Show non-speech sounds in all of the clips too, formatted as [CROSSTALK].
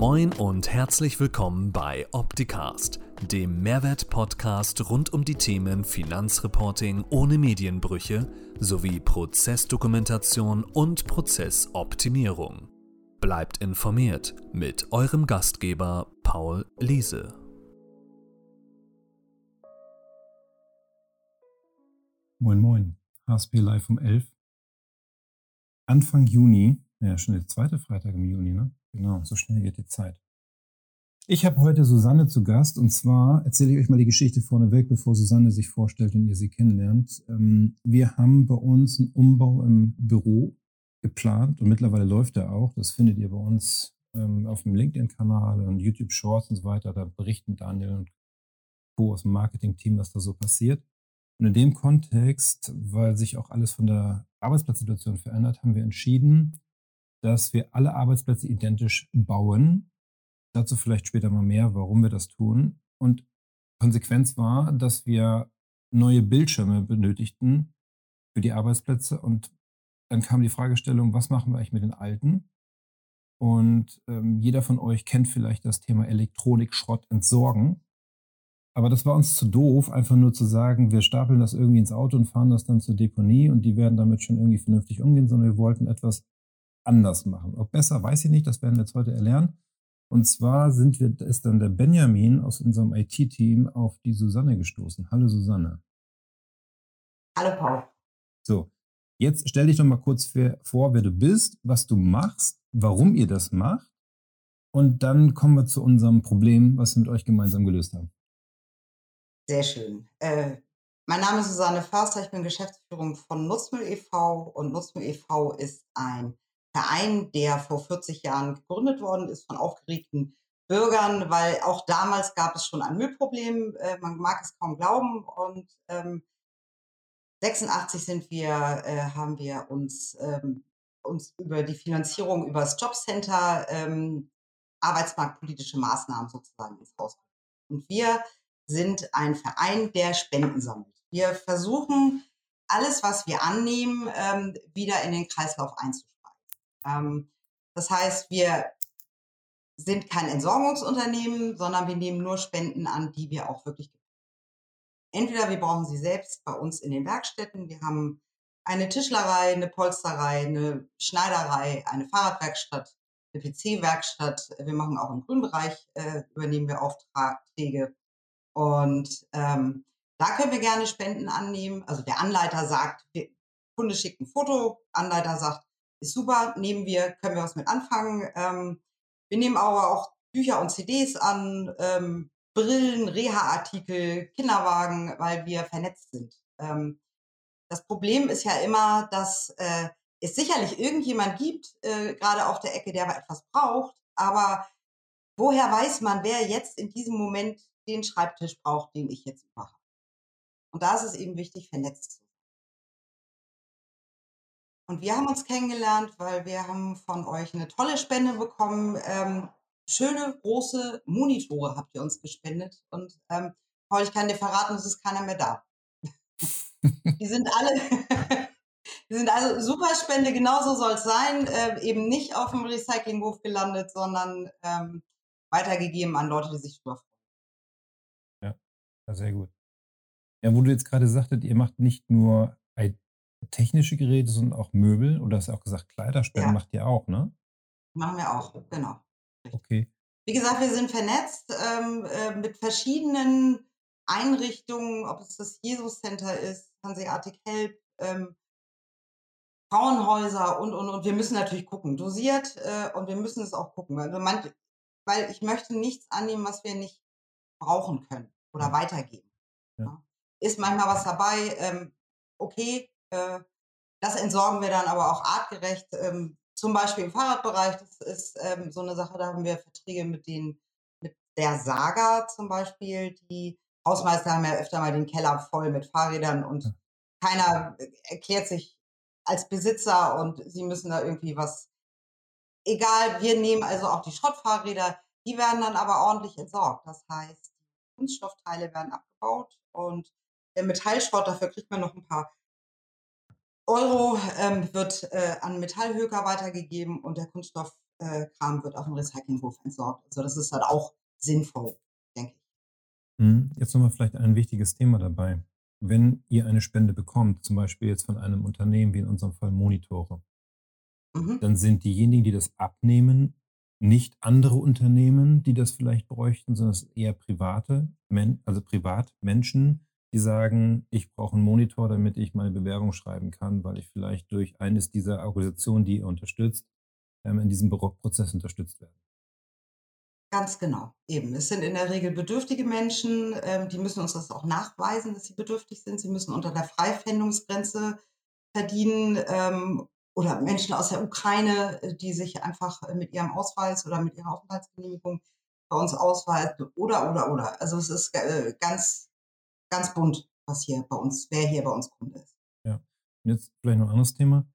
Moin und herzlich willkommen bei Opticast, dem Mehrwert-Podcast rund um die Themen Finanzreporting ohne Medienbrüche sowie Prozessdokumentation und Prozessoptimierung. Bleibt informiert mit eurem Gastgeber Paul Liese. Moin Moin, HSP Live um 11. Anfang Juni, ja schon der zweite Freitag im Juni, ne? Genau, so schnell geht die Zeit. Ich habe heute Susanne zu Gast und zwar erzähle ich euch mal die Geschichte vorneweg, bevor Susanne sich vorstellt und ihr sie kennenlernt. Ähm, wir haben bei uns einen Umbau im Büro geplant und mittlerweile läuft er auch. Das findet ihr bei uns ähm, auf dem LinkedIn-Kanal und YouTube Shorts und so weiter. Da berichten Daniel und Co. aus dem Marketing-Team, was da so passiert. Und in dem Kontext, weil sich auch alles von der Arbeitsplatzsituation verändert, haben wir entschieden, dass wir alle Arbeitsplätze identisch bauen. Dazu vielleicht später mal mehr, warum wir das tun. Und Konsequenz war, dass wir neue Bildschirme benötigten für die Arbeitsplätze. Und dann kam die Fragestellung, was machen wir eigentlich mit den alten? Und ähm, jeder von euch kennt vielleicht das Thema Elektronikschrott entsorgen. Aber das war uns zu doof, einfach nur zu sagen, wir stapeln das irgendwie ins Auto und fahren das dann zur Deponie und die werden damit schon irgendwie vernünftig umgehen, sondern wir wollten etwas anders machen. Ob besser, weiß ich nicht, das werden wir jetzt heute erlernen. Und zwar sind wir, ist dann der Benjamin aus unserem IT-Team auf die Susanne gestoßen. Hallo Susanne. Hallo Paul. So, jetzt stell dich doch mal kurz vor, wer du bist, was du machst, warum ihr das macht. Und dann kommen wir zu unserem Problem, was wir mit euch gemeinsam gelöst haben. Sehr schön. Äh, mein Name ist Susanne Förster, ich bin Geschäftsführung von Nutzmüll e.V. und Nutzmüll e.V. ist ein Verein, der vor 40 Jahren gegründet worden ist von aufgeregten Bürgern, weil auch damals gab es schon ein Müllproblem. Äh, man mag es kaum glauben. Und ähm, 86 sind wir, äh, haben wir uns, ähm, uns über die Finanzierung über das Jobcenter ähm, arbeitsmarktpolitische Maßnahmen sozusagen ins Haus. Und wir sind ein Verein, der Spenden sammelt. Wir versuchen, alles, was wir annehmen, ähm, wieder in den Kreislauf einzuspeisen. Ähm, das heißt, wir sind kein Entsorgungsunternehmen, sondern wir nehmen nur Spenden an, die wir auch wirklich Entweder wir brauchen sie selbst bei uns in den Werkstätten. Wir haben eine Tischlerei, eine Polsterei, eine Schneiderei, eine Fahrradwerkstatt, eine PC-Werkstatt. Wir machen auch im Grünbereich, äh, übernehmen wir Aufträge. Und ähm, da können wir gerne Spenden annehmen. Also der Anleiter sagt, der Kunde schickt ein Foto, Anleiter sagt, ist super, nehmen wir, können wir was mit anfangen. Ähm, wir nehmen aber auch Bücher und CDs an, ähm, Brillen, Reha-Artikel, Kinderwagen, weil wir vernetzt sind. Ähm, das Problem ist ja immer, dass äh, es sicherlich irgendjemand gibt, äh, gerade auf der Ecke, der etwas braucht, aber woher weiß man, wer jetzt in diesem Moment den Schreibtisch braucht, den ich jetzt mache? Und da ist es eben wichtig, vernetzt zu. Und wir haben uns kennengelernt, weil wir haben von euch eine tolle Spende bekommen. Ähm, schöne, große Monitore habt ihr uns gespendet. Und ähm, Paul, ich kann dir verraten, es ist keiner mehr da. die sind alle, [LAUGHS] die sind also super Spende, genauso soll es sein. Äh, eben nicht auf dem Recyclinghof gelandet, sondern ähm, weitergegeben an Leute, die sich drüber freuen. Ja, sehr gut. Ja, wo du jetzt gerade sagtet, ihr macht nicht nur technische Geräte, sondern auch Möbel oder hast du auch gesagt, Kleiderspenden Ja. macht ihr auch, ne? Machen wir auch, genau. Okay. Wie gesagt, wir sind vernetzt ähm, äh, mit verschiedenen Einrichtungen, ob es das Jesus Center ist, Hanseatic Help, ähm, Frauenhäuser und, und, und. Wir müssen natürlich gucken, dosiert äh, und wir müssen es auch gucken. Also manch, weil ich möchte nichts annehmen, was wir nicht brauchen können oder Ja. weitergeben. Ja. Ist manchmal was dabei, ähm, okay, äh, das entsorgen wir dann aber auch artgerecht. Ähm, zum Beispiel im Fahrradbereich, das ist ähm, so eine Sache, da haben wir Verträge mit den, mit der Saga zum Beispiel. Die Hausmeister haben ja öfter mal den Keller voll mit Fahrrädern und keiner äh, erklärt sich als Besitzer und sie müssen da irgendwie was. Egal, wir nehmen also auch die Schrottfahrräder, die werden dann aber ordentlich entsorgt. Das heißt, Kunststoffteile werden abgebaut und der Metallschrott, dafür kriegt man noch ein paar Euro, ähm, wird äh, an Metallhöker weitergegeben und der Kunststoff Kram wird auf dem Recyclinghof entsorgt. Also das ist halt auch sinnvoll, denke ich. Hm, jetzt nochmal vielleicht ein wichtiges Thema dabei. Wenn ihr eine Spende bekommt, zum Beispiel jetzt von einem Unternehmen, wie in unserem Fall Monitore, Mhm. dann sind diejenigen, die das abnehmen, nicht andere Unternehmen, die das vielleicht bräuchten, sondern es eher private, also Privatmenschen, die sagen, ich brauche einen Monitor, damit ich meine Bewerbung schreiben kann, weil ich vielleicht durch eines dieser Organisationen, die ihr unterstützt, ähm, in diesem Prozess unterstützt werde. Ganz genau, eben. Es sind in der Regel bedürftige Menschen, ähm, die müssen uns das auch nachweisen, dass sie bedürftig sind. Sie müssen unter der Freifändungsgrenze verdienen ähm, oder Menschen aus der Ukraine, äh, die sich einfach äh, mit ihrem Ausweis oder mit ihrer Aufenthaltsgenehmigung bei uns ausweisen oder, oder, oder. Also es ist äh, ganz, ganz bunt, was hier bei uns, wer hier bei uns Kunde ist. Ja. Und jetzt vielleicht noch ein anderes Thema.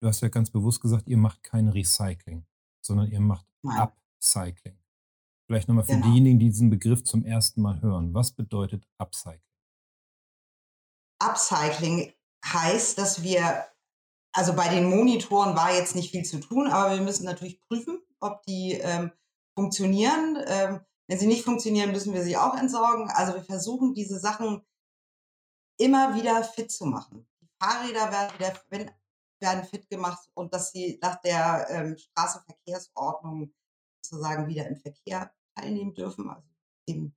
Du hast ja ganz bewusst gesagt, ihr macht kein Recycling, sondern ihr macht Nein. Upcycling. Vielleicht nochmal für Genau. diejenigen, die diesen Begriff zum ersten Mal hören. Was bedeutet Upcycling? Upcycling heißt, dass wir, also bei den Monitoren war jetzt nicht viel zu tun, aber wir müssen natürlich prüfen, ob die ähm, funktionieren. Ähm, wenn sie nicht funktionieren, müssen wir sie auch entsorgen. Also wir versuchen diese Sachen immer wieder fit zu machen. Die Fahrräder werden wieder wenn, werden fit gemacht und dass sie nach der ähm, Straßenverkehrsordnung sozusagen wieder im Verkehr teilnehmen dürfen. Also dem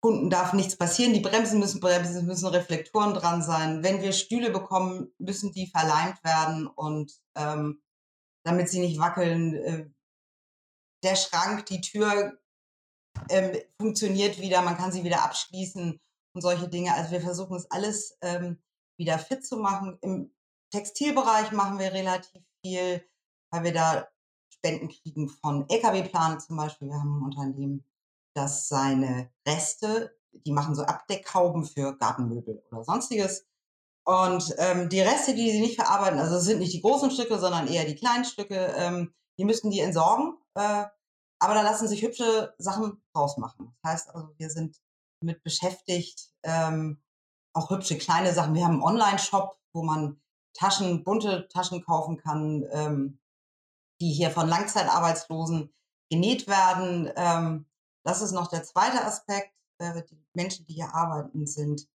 Kunden darf nichts passieren. Die Bremsen müssen bremsen, es müssen Reflektoren dran sein. Wenn wir Stühle bekommen, müssen die verleimt werden und ähm, damit sie nicht wackeln. Äh, der Schrank, die Tür ähm, funktioniert wieder, man kann sie wieder abschließen und solche Dinge. Also wir versuchen es alles ähm, wieder fit zu machen. Im Textilbereich machen wir relativ viel, weil wir da Spenden kriegen von LKW-Planen zum Beispiel. Wir haben ein Unternehmen, das seine Reste, die machen so Abdeckhauben für Gartenmöbel oder sonstiges. Und ähm, die Reste, die sie nicht verarbeiten, also es sind nicht die großen Stücke, sondern eher die kleinen Stücke, ähm, die müssten die entsorgen. Äh, aber da lassen sich hübsche Sachen draus machen. Das heißt also, wir sind mit beschäftigt, ähm, auch hübsche kleine Sachen. Wir haben einen Online-Shop, wo man Taschen, bunte Taschen kaufen kann, ähm, die hier von Langzeitarbeitslosen genäht werden. Ähm, das ist noch der zweite Aspekt. Äh, die Menschen, die hier arbeiten, sind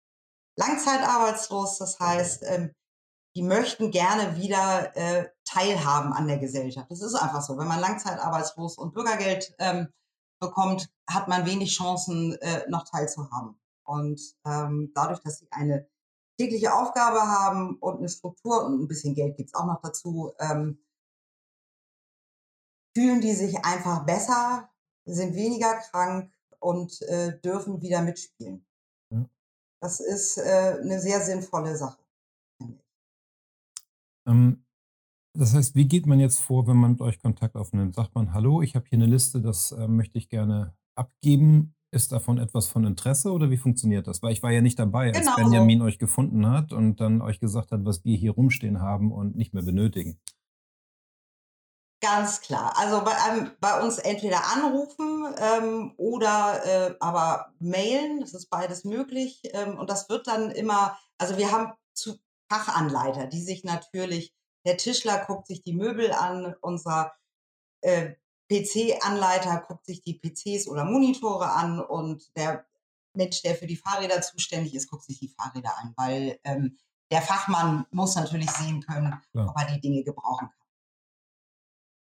langzeitarbeitslos. Das heißt, ähm, die möchten gerne wieder äh, teilhaben an der Gesellschaft. Das ist einfach so. Wenn man langzeitarbeitslos und Bürgergeld ähm, bekommt, hat man wenig Chancen, äh, noch teilzuhaben. Und ähm, dadurch, dass sie eine tägliche Aufgabe haben und eine Struktur und ein bisschen Geld gibt's auch noch dazu, ähm, fühlen die sich einfach besser, sind weniger krank und äh, dürfen wieder mitspielen. Ja. Das ist äh, eine sehr sinnvolle Sache. Ähm, das heißt, wie geht man jetzt vor, wenn man mit euch Kontakt aufnimmt? Sagt man, hallo, ich habe hier eine Liste, das äh, möchte ich gerne abgeben. Ist davon etwas von Interesse oder wie funktioniert das? Weil ich war ja nicht dabei, als Genau. Benjamin euch gefunden hat und dann euch gesagt hat, was wir hier rumstehen haben und nicht mehr benötigen. Ganz klar. Also bei, einem, bei uns entweder anrufen ähm, oder äh, aber mailen. Das ist beides möglich. Ähm, und das wird dann immer, also wir haben zu Fachanleiter, die sich natürlich, der Tischler guckt sich die Möbel an, unser äh, PC-Anleiter guckt sich die PCs oder Monitore an und der Mensch, der für die Fahrräder zuständig ist, guckt sich die Fahrräder an, weil ähm, der Fachmann muss natürlich sehen können, Klar. ob er die Dinge gebrauchen kann.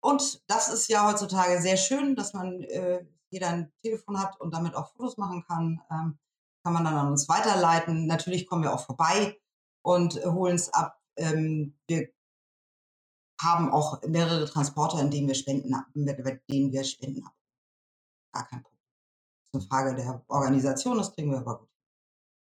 Und das ist ja heutzutage sehr schön, dass man äh, jeder ein Telefon hat und damit auch Fotos machen kann. Ähm, kann man dann an uns weiterleiten. Natürlich kommen wir auch vorbei und äh, holen es ab. Ähm, wir haben auch mehrere Transporter, in denen wir Spenden mit, denen wir Spenden ab. Gar kein Problem. Das ist eine Frage der Organisation, das kriegen wir aber gut.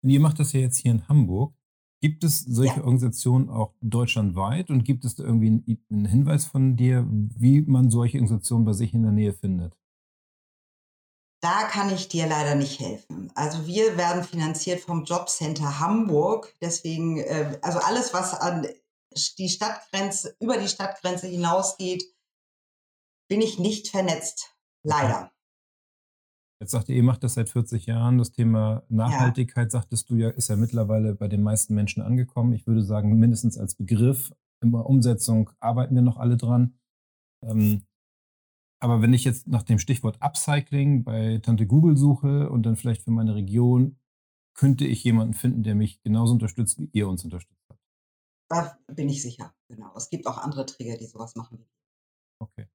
Und ihr macht das ja jetzt hier in Hamburg. Gibt es solche Ja. Organisationen auch deutschlandweit und gibt es da irgendwie einen, einen Hinweis von dir, wie man solche Organisationen bei sich in der Nähe findet? Da kann ich dir leider nicht helfen. Also wir werden finanziert vom Jobcenter Hamburg. Deswegen, äh, also alles, was an die Stadtgrenze, über die Stadtgrenze hinausgeht, bin ich nicht vernetzt. Leider. Jetzt sagt ihr, ihr macht das seit 40 Jahren. Das Thema Nachhaltigkeit, sagtest du ja, ist ja mittlerweile bei den meisten Menschen angekommen. Ich würde sagen, mindestens als Begriff. In der Umsetzung arbeiten wir noch alle dran. Ähm, Aber wenn ich jetzt nach dem Stichwort Upcycling bei Tante Google suche und dann vielleicht für meine Region, könnte ich jemanden finden, der mich genauso unterstützt, wie ihr uns unterstützt. Da bin ich sicher, genau. Es gibt auch andere Träger, die sowas machen. Okay,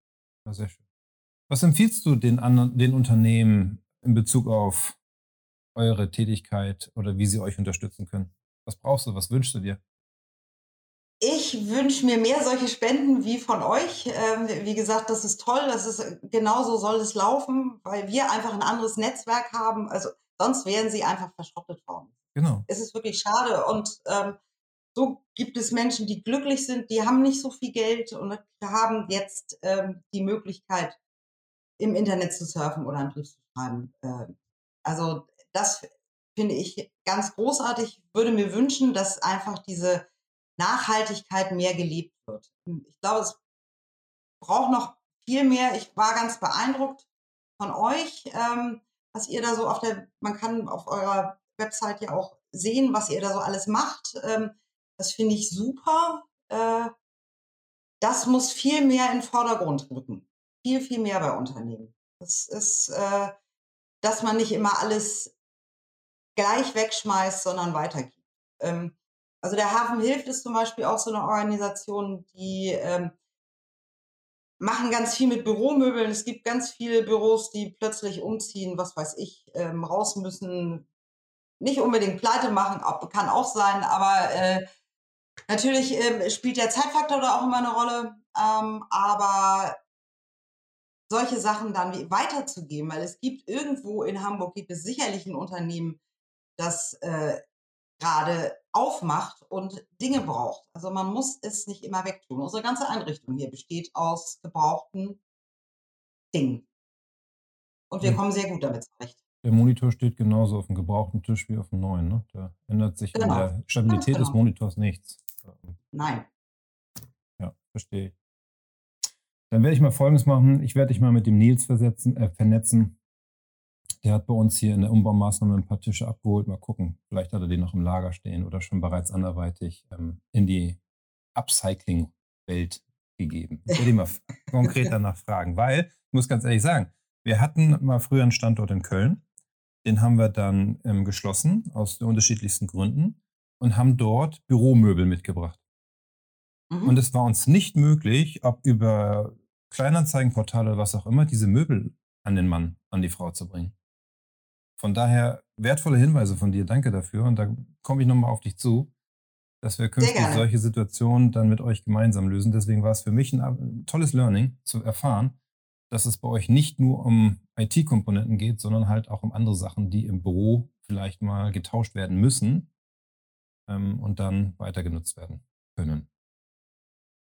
ja, sehr schön. Was empfiehlst du den, anderen, den Unternehmen in Bezug auf eure Tätigkeit oder wie sie euch unterstützen können? Was brauchst du? Was wünschst du dir? Ich wünsche mir mehr solche Spenden wie von euch. Ähm, wie gesagt, das ist toll. Das ist genauso soll es laufen, weil wir einfach ein anderes Netzwerk haben. Also sonst wären sie einfach verschrottet worden. Genau. Es ist wirklich schade. Und ähm, so gibt es Menschen, die glücklich sind, die haben nicht so viel Geld und haben jetzt ähm, die Möglichkeit, im Internet zu surfen oder einen Brief zu schreiben. Äh, also das finde ich ganz großartig. Würde mir wünschen, dass einfach diese Nachhaltigkeit mehr gelebt wird. Ich glaube, es braucht noch viel mehr. Ich war ganz beeindruckt von euch, ähm, was ihr da so auf der, man kann auf eurer Website ja auch sehen, was ihr da so alles macht. Ähm, das finde ich super. Äh, das muss viel mehr in den Vordergrund rücken. Viel, viel mehr bei Unternehmen. Das ist, äh, dass man nicht immer alles gleich wegschmeißt, sondern weitergibt. Ähm, also der Hafen hilft ist zum Beispiel auch so eine Organisation, die ähm, machen ganz viel mit Büromöbeln. Es gibt ganz viele Büros, die plötzlich umziehen, was weiß ich, ähm, raus müssen. Nicht unbedingt pleite machen, kann auch sein, aber äh, natürlich äh, spielt der Zeitfaktor da auch immer eine Rolle. Ähm, aber solche Sachen dann weiterzugeben, weil es gibt irgendwo in Hamburg, gibt es sicherlich ein Unternehmen, das äh, gerade aufmacht und Dinge braucht. Also man muss es nicht immer wegtun. Unsere ganze Einrichtung hier besteht aus gebrauchten Dingen. Und wir ja. kommen sehr gut damit zurecht. Der Monitor steht genauso auf dem gebrauchten Tisch wie auf dem neuen. Ne? Da ändert sich genau. in der Stabilität genau. des Monitors nichts. Nein. Ja, verstehe ich. Dann werde ich mal Folgendes machen. Ich werde dich mal mit dem Nils versetzen, äh, vernetzen. Der hat bei uns hier in der Umbaumaßnahme ein paar Tische abgeholt. Mal gucken, vielleicht hat er die noch im Lager stehen oder schon bereits anderweitig ähm, in die Upcycling-Welt gegeben. Ich werde ihn mal [LAUGHS] konkret danach fragen, weil, ich muss ganz ehrlich sagen, wir hatten mal früher einen Standort in Köln. Den haben wir dann ähm, geschlossen, aus den unterschiedlichsten Gründen, und haben dort Büromöbel mitgebracht. Mhm. Und es war uns nicht möglich, ob über Kleinanzeigenportale oder was auch immer, diese Möbel an den Mann, an die Frau zu bringen. Von daher wertvolle Hinweise von dir. Danke dafür. Und da komme ich nochmal auf dich zu, dass wir künftig solche Situationen dann mit euch gemeinsam lösen. Deswegen war es für mich ein tolles Learning zu erfahren, dass es bei euch nicht nur um IT-Komponenten geht, sondern halt auch um andere Sachen, die im Büro vielleicht mal getauscht werden müssen ähm, und dann weiter genutzt werden können.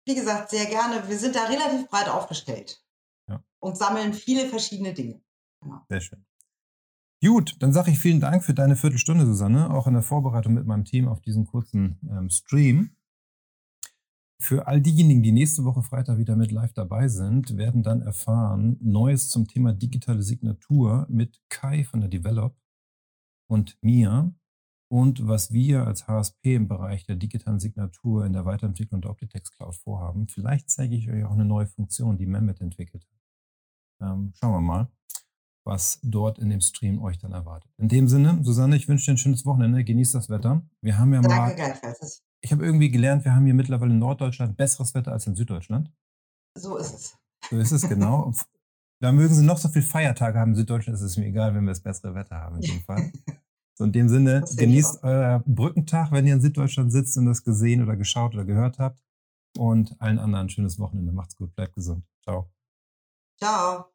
Wie gesagt, sehr gerne. Wir sind da relativ breit aufgestellt ja. und sammeln viele verschiedene Dinge. Genau. Sehr schön. Gut, dann sage ich vielen Dank für deine Viertelstunde, Susanne, auch in der Vorbereitung mit meinem Team auf diesen kurzen ähm, Stream. Für all diejenigen, die nächste Woche Freitag wieder mit live dabei sind, werden dann erfahren Neues zum Thema digitale Signatur mit Kai von der Develop und mir und was wir als HSP im Bereich der digitalen Signatur in der Weiterentwicklung der Optitex Cloud vorhaben. Vielleicht zeige ich euch auch eine neue Funktion, die Mehmet entwickelt hat. Ähm, schauen wir mal was dort in dem Stream euch dann erwartet. In dem Sinne, Susanne, ich wünsche dir ein schönes Wochenende. Genießt das Wetter. Wir haben ja Danke mal. Ich habe irgendwie gelernt, wir haben hier mittlerweile in Norddeutschland besseres Wetter als in Süddeutschland. So ist es. So ist es, genau. [LAUGHS] da mögen sie noch so viele Feiertage haben in Süddeutschland, ist es mir egal, wenn wir das bessere Wetter haben in dem Fall. So in dem Sinne, genießt euer Brückentag, wenn ihr in Süddeutschland sitzt und das gesehen oder geschaut oder gehört habt. Und allen anderen ein schönes Wochenende. Macht's gut, bleibt gesund. Ciao. Ciao.